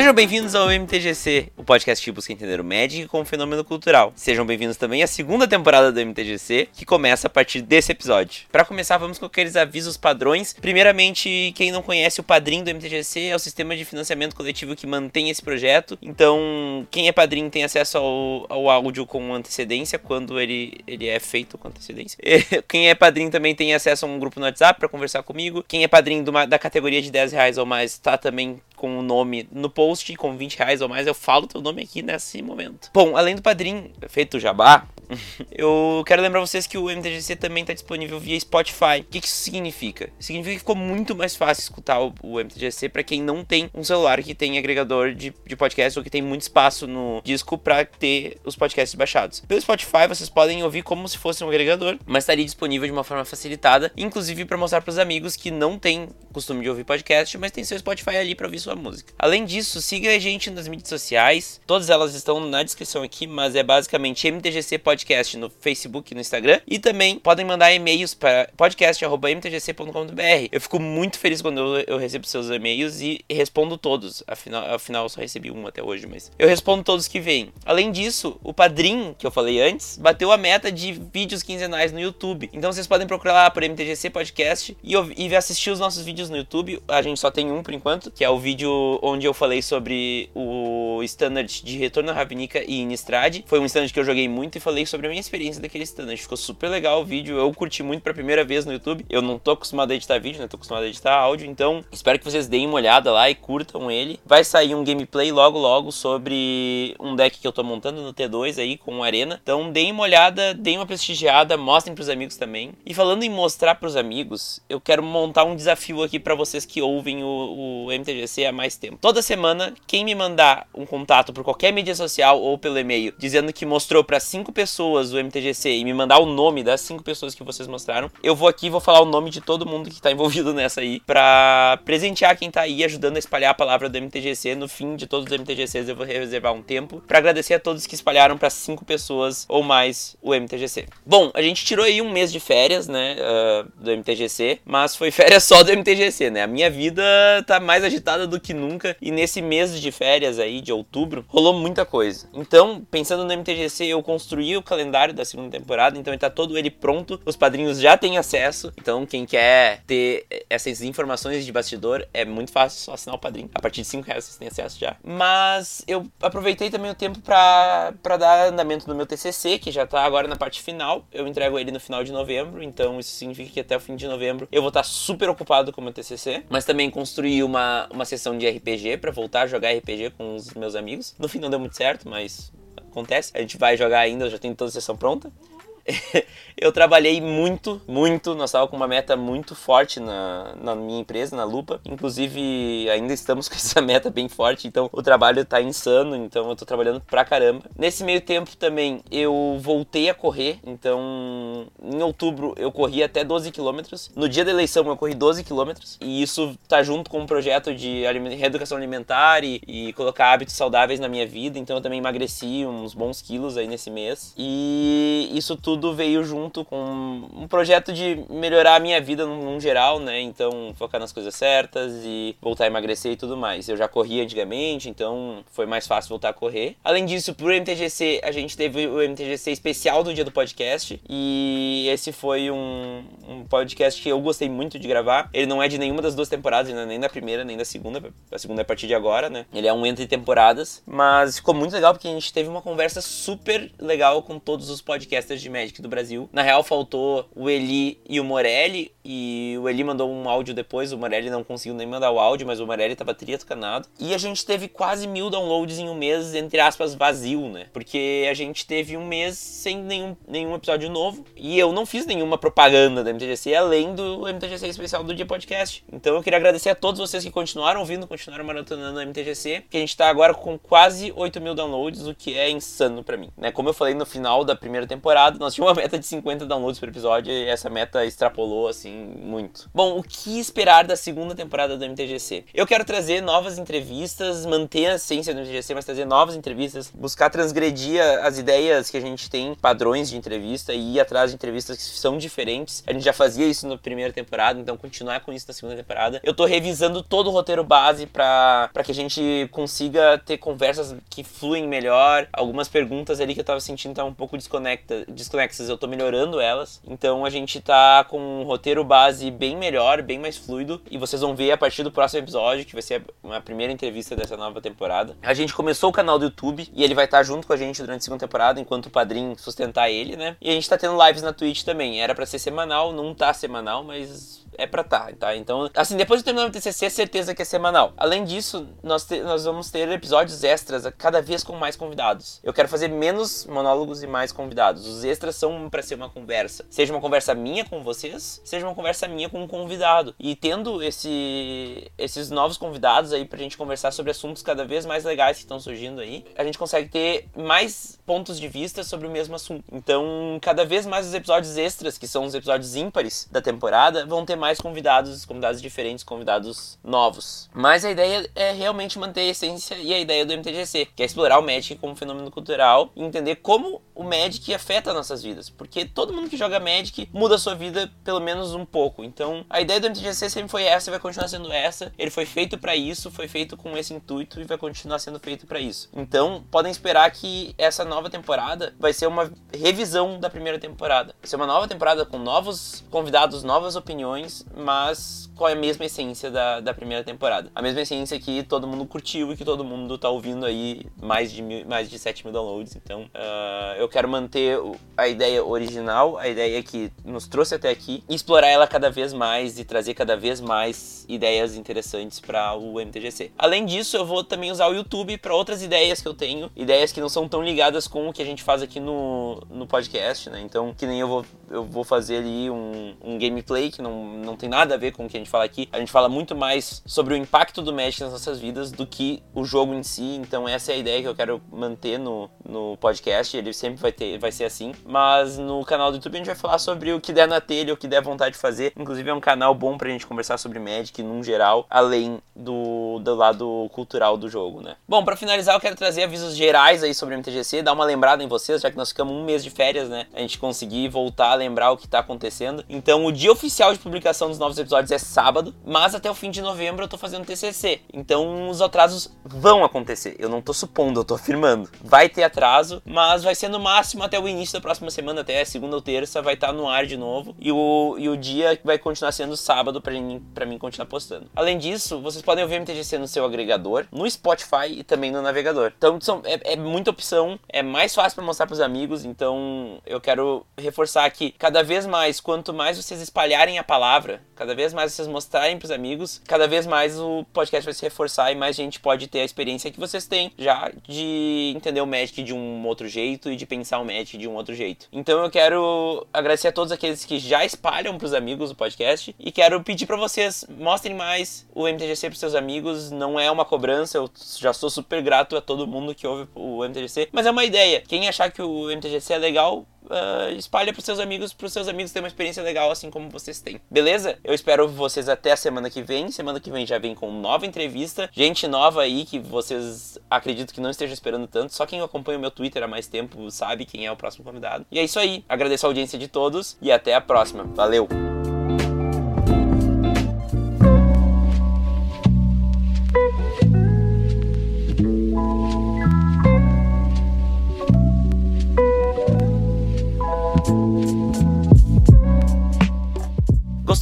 Sejam bem-vindos ao MTGC, o podcast que busca entender o Magic como fenômeno cultural. Sejam bem-vindos também à segunda temporada do MTGC, que começa a partir desse episódio. Para começar, vamos com aqueles avisos padrões. Primeiramente, quem não conhece o padrinho do MTGC é o sistema de financiamento coletivo que mantém esse projeto. Então, quem é padrinho tem acesso ao, ao áudio com antecedência, quando ele, ele é feito com antecedência. quem é padrinho também tem acesso a um grupo no WhatsApp para conversar comigo. Quem é padrinho uma, da categoria de 10 reais ou mais está também com o nome no post, com 20 reais ou mais, eu falo teu nome aqui nesse momento. Bom, além do padrinho, feito o jabá, eu quero lembrar vocês que o MTGC também está disponível via Spotify. O que, que isso significa? Significa que ficou muito mais fácil escutar o, o MTGC para quem não tem um celular que tem agregador de, de podcast ou que tem muito espaço no disco para ter os podcasts baixados. Pelo Spotify vocês podem ouvir como se fosse um agregador, mas estaria disponível de uma forma facilitada, inclusive para mostrar para os amigos que não têm costume de ouvir podcast, mas tem seu Spotify ali para ouvir sua música. Além disso, siga a gente nas mídias sociais, todas elas estão na descrição aqui, mas é basicamente MTGC Podcast podcast no Facebook e no Instagram. E também podem mandar e-mails para podcast.mtgc.com.br. Eu fico muito feliz quando eu, recebo seus e-mails e respondo todos. Afinal, afinal, eu só recebi um até hoje, mas eu respondo todos que vêm. Além disso, o Padrim, que eu falei antes, bateu a meta de vídeos quinzenais no YouTube. Então vocês podem procurar lá por MTGC Podcast e, e assistir os nossos vídeos no YouTube. A gente só tem um por enquanto, que é o vídeo onde eu falei sobre o standard de Retorno a Ravnica e Innistrad. Foi um standard que eu joguei muito e falei sobre a minha experiência daquele stand. Ficou super legal o vídeo. Eu curti muito pra primeira vez no YouTube. Eu não tô acostumado a editar vídeo, né? Tô acostumado a editar áudio. Então, espero que vocês deem uma olhada lá e curtam ele. Vai sair um gameplay logo logo sobre um deck que eu tô montando no T2 aí com Arena. Então, deem uma olhada, deem uma prestigiada, mostrem pros amigos também. E falando em mostrar pros amigos, eu quero montar um desafio aqui para vocês que ouvem o, o MTGC há mais tempo. Toda semana, quem me mandar um contato por qualquer mídia social ou pelo e-mail dizendo que mostrou para cinco pessoas pessoas do MTGC e me mandar o nome das cinco pessoas que vocês mostraram, eu vou aqui e vou falar o nome de todo mundo que tá envolvido nessa aí, pra presentear quem tá aí ajudando a espalhar a palavra do MTGC. No fim de todos os MTGCs eu vou reservar um tempo para agradecer a todos que espalharam para cinco pessoas ou mais o MTGC. Bom, a gente tirou aí um mês de férias, né, uh, do MTGC, mas foi férias só do MTGC, né? A minha vida tá mais agitada do que nunca e nesse mês de férias aí, de outubro, rolou muita coisa. Então, pensando no MTGC, eu construí o calendário da segunda temporada, então ele tá todo ele pronto. Os padrinhos já têm acesso. Então, quem quer ter essas informações de bastidor, é muito fácil só assinar o padrinho. A partir de 5 reais vocês têm acesso já. Mas eu aproveitei também o tempo para dar andamento no meu TCC, que já tá agora na parte final. Eu entrego ele no final de novembro, então isso significa que até o fim de novembro eu vou estar tá super ocupado com o meu TCC. Mas também construí uma, uma sessão de RPG para voltar a jogar RPG com os meus amigos. No fim não deu muito certo, mas acontece. A gente vai jogar ainda, já tem toda a sessão pronta. eu trabalhei muito, muito. Nós estávamos com uma meta muito forte na, na minha empresa, na Lupa. Inclusive, ainda estamos com essa meta bem forte, então o trabalho está insano, então eu estou trabalhando pra caramba. Nesse meio tempo também eu voltei a correr, então em outubro eu corri até 12 quilômetros. No dia da eleição eu corri 12 quilômetros, e isso tá junto com um projeto de reeducação alimentar e, e colocar hábitos saudáveis na minha vida, então eu também emagreci uns bons quilos aí nesse mês. E isso tudo tudo veio junto com um projeto de melhorar a minha vida num, geral, né? Então, focar nas coisas certas e voltar a emagrecer e tudo mais. Eu já corria antigamente, então foi mais fácil voltar a correr. Além disso, pro MTGC, a gente teve o MTGC especial do dia do podcast e esse foi um, um podcast que eu gostei muito de gravar. Ele não é de nenhuma das duas temporadas, é nem da primeira, nem da segunda. A segunda é a partir de agora, né? Ele é um entre temporadas, mas ficou muito legal porque a gente teve uma conversa super legal com todos os podcasters de Magic do Brasil. Na real, faltou o Eli e o Morelli, e o Eli mandou um áudio depois, o Morelli não conseguiu nem mandar o áudio, mas o Morelli tava triatucanado. E a gente teve quase mil downloads em um mês, entre aspas, vazio, né? Porque a gente teve um mês sem nenhum, nenhum episódio novo, e eu não fiz nenhuma propaganda da MTGC, além do MTGC especial do Dia Podcast. Então eu queria agradecer a todos vocês que continuaram ouvindo, continuaram maratonando o MTGC, que a gente tá agora com quase 8 mil downloads, o que é insano para mim, né? Como eu falei no final da primeira temporada, nós nós tínhamos uma meta de 50 downloads por episódio e essa meta extrapolou, assim, muito. Bom, o que esperar da segunda temporada do MTGC? Eu quero trazer novas entrevistas, manter a essência do MTGC, mas trazer novas entrevistas, buscar transgredir as ideias que a gente tem, padrões de entrevista e ir atrás de entrevistas que são diferentes. A gente já fazia isso na primeira temporada, então continuar com isso na segunda temporada. Eu tô revisando todo o roteiro base para que a gente consiga ter conversas que fluem melhor. Algumas perguntas ali que eu tava sentindo estavam um pouco desconecta, eu tô melhorando elas. Então a gente tá com um roteiro base bem melhor, bem mais fluido. E vocês vão ver a partir do próximo episódio, que vai ser a primeira entrevista dessa nova temporada. A gente começou o canal do YouTube e ele vai estar tá junto com a gente durante a segunda temporada, enquanto o padrinho sustentar ele, né? E a gente tá tendo lives na Twitch também. Era para ser semanal, não tá semanal, mas é pra tá, tá? Então, assim, depois de terminar o TCC, é certeza que é semanal. Além disso, nós, te, nós vamos ter episódios extras cada vez com mais convidados. Eu quero fazer menos monólogos e mais convidados. Os extras são para ser uma conversa. Seja uma conversa minha com vocês, seja uma conversa minha com um convidado. E tendo esse, esses novos convidados aí pra gente conversar sobre assuntos cada vez mais legais que estão surgindo aí, a gente consegue ter mais pontos de vista sobre o mesmo assunto. Então, cada vez mais os episódios extras, que são os episódios ímpares da temporada, vão ter mais convidados, convidados diferentes, convidados novos. Mas a ideia é realmente manter a essência e a ideia do MTGC, que é explorar o Magic como fenômeno cultural e entender como o Magic afeta nossas vidas. Porque todo mundo que joga Magic muda a sua vida pelo menos um pouco. Então a ideia do MTGC sempre foi essa e vai continuar sendo essa. Ele foi feito para isso, foi feito com esse intuito e vai continuar sendo feito para isso. Então podem esperar que essa nova temporada vai ser uma revisão da primeira temporada. Vai ser uma nova temporada com novos convidados, novas opiniões mas com a mesma essência da, da primeira temporada. A mesma essência que todo mundo curtiu e que todo mundo tá ouvindo aí mais de, mil, mais de 7 mil downloads. Então uh, eu quero manter a ideia original, a ideia que nos trouxe até aqui, e explorar ela cada vez mais e trazer cada vez mais ideias interessantes para o MTGC. Além disso, eu vou também usar o YouTube para outras ideias que eu tenho, ideias que não são tão ligadas com o que a gente faz aqui no, no podcast, né? Então, que nem eu vou, eu vou fazer ali um, um gameplay que não, não tem nada a ver com o que a gente fala aqui. A gente fala muito mais sobre o impacto do Magic nas nossas vidas do que o jogo em si. Então essa é a ideia que eu quero manter no, no podcast. Ele sempre vai ter, vai ser assim. Mas no canal do YouTube a gente vai falar sobre o que der na telha, o que der vontade de fazer. Inclusive é um canal bom pra gente conversar sobre Magic num geral, além do, do lado cultural do jogo, né? Bom, para finalizar eu quero trazer avisos gerais aí sobre o MTGC, dar uma lembrada em vocês, já que nós ficamos um mês de férias, né? A gente conseguir voltar a lembrar o que tá acontecendo. Então o dia oficial de publicação dos novos episódios é sábado, mas até o fim de novembro eu tô fazendo TCC. Então os atrasos vão acontecer. Eu não tô supondo, eu tô afirmando. Vai ter atraso, mas vai ser no máximo até o início da próxima semana, até segunda ou terça, vai estar tá no ar de novo. E o, e o dia vai continuar sendo sábado pra mim, pra mim continuar postando. Além disso, vocês podem ouvir MTGC no seu agregador, no Spotify e também no navegador. Então são, é, é muita opção, é mais fácil para mostrar pros amigos. Então eu quero reforçar que cada vez mais, quanto mais vocês espalharem a palavra. Cada vez mais vocês mostrarem pros amigos, cada vez mais o podcast vai se reforçar e mais gente pode ter a experiência que vocês têm já de entender o Magic de um outro jeito e de pensar o Magic de um outro jeito. Então eu quero agradecer a todos aqueles que já espalham pros amigos o podcast e quero pedir para vocês, mostrem mais o MTGC pros seus amigos. Não é uma cobrança, eu já sou super grato a todo mundo que ouve o MTGC, mas é uma ideia. Quem achar que o MTGC é legal, uh, espalha pros seus amigos, pros seus amigos terem uma experiência legal assim como vocês têm. Beleza? Eu espero vocês até a semana que vem. Semana que vem já vem com nova entrevista. Gente nova aí que vocês acredito que não estejam esperando tanto. Só quem acompanha o meu Twitter há mais tempo sabe quem é o próximo convidado. E é isso aí. Agradeço a audiência de todos e até a próxima. Valeu!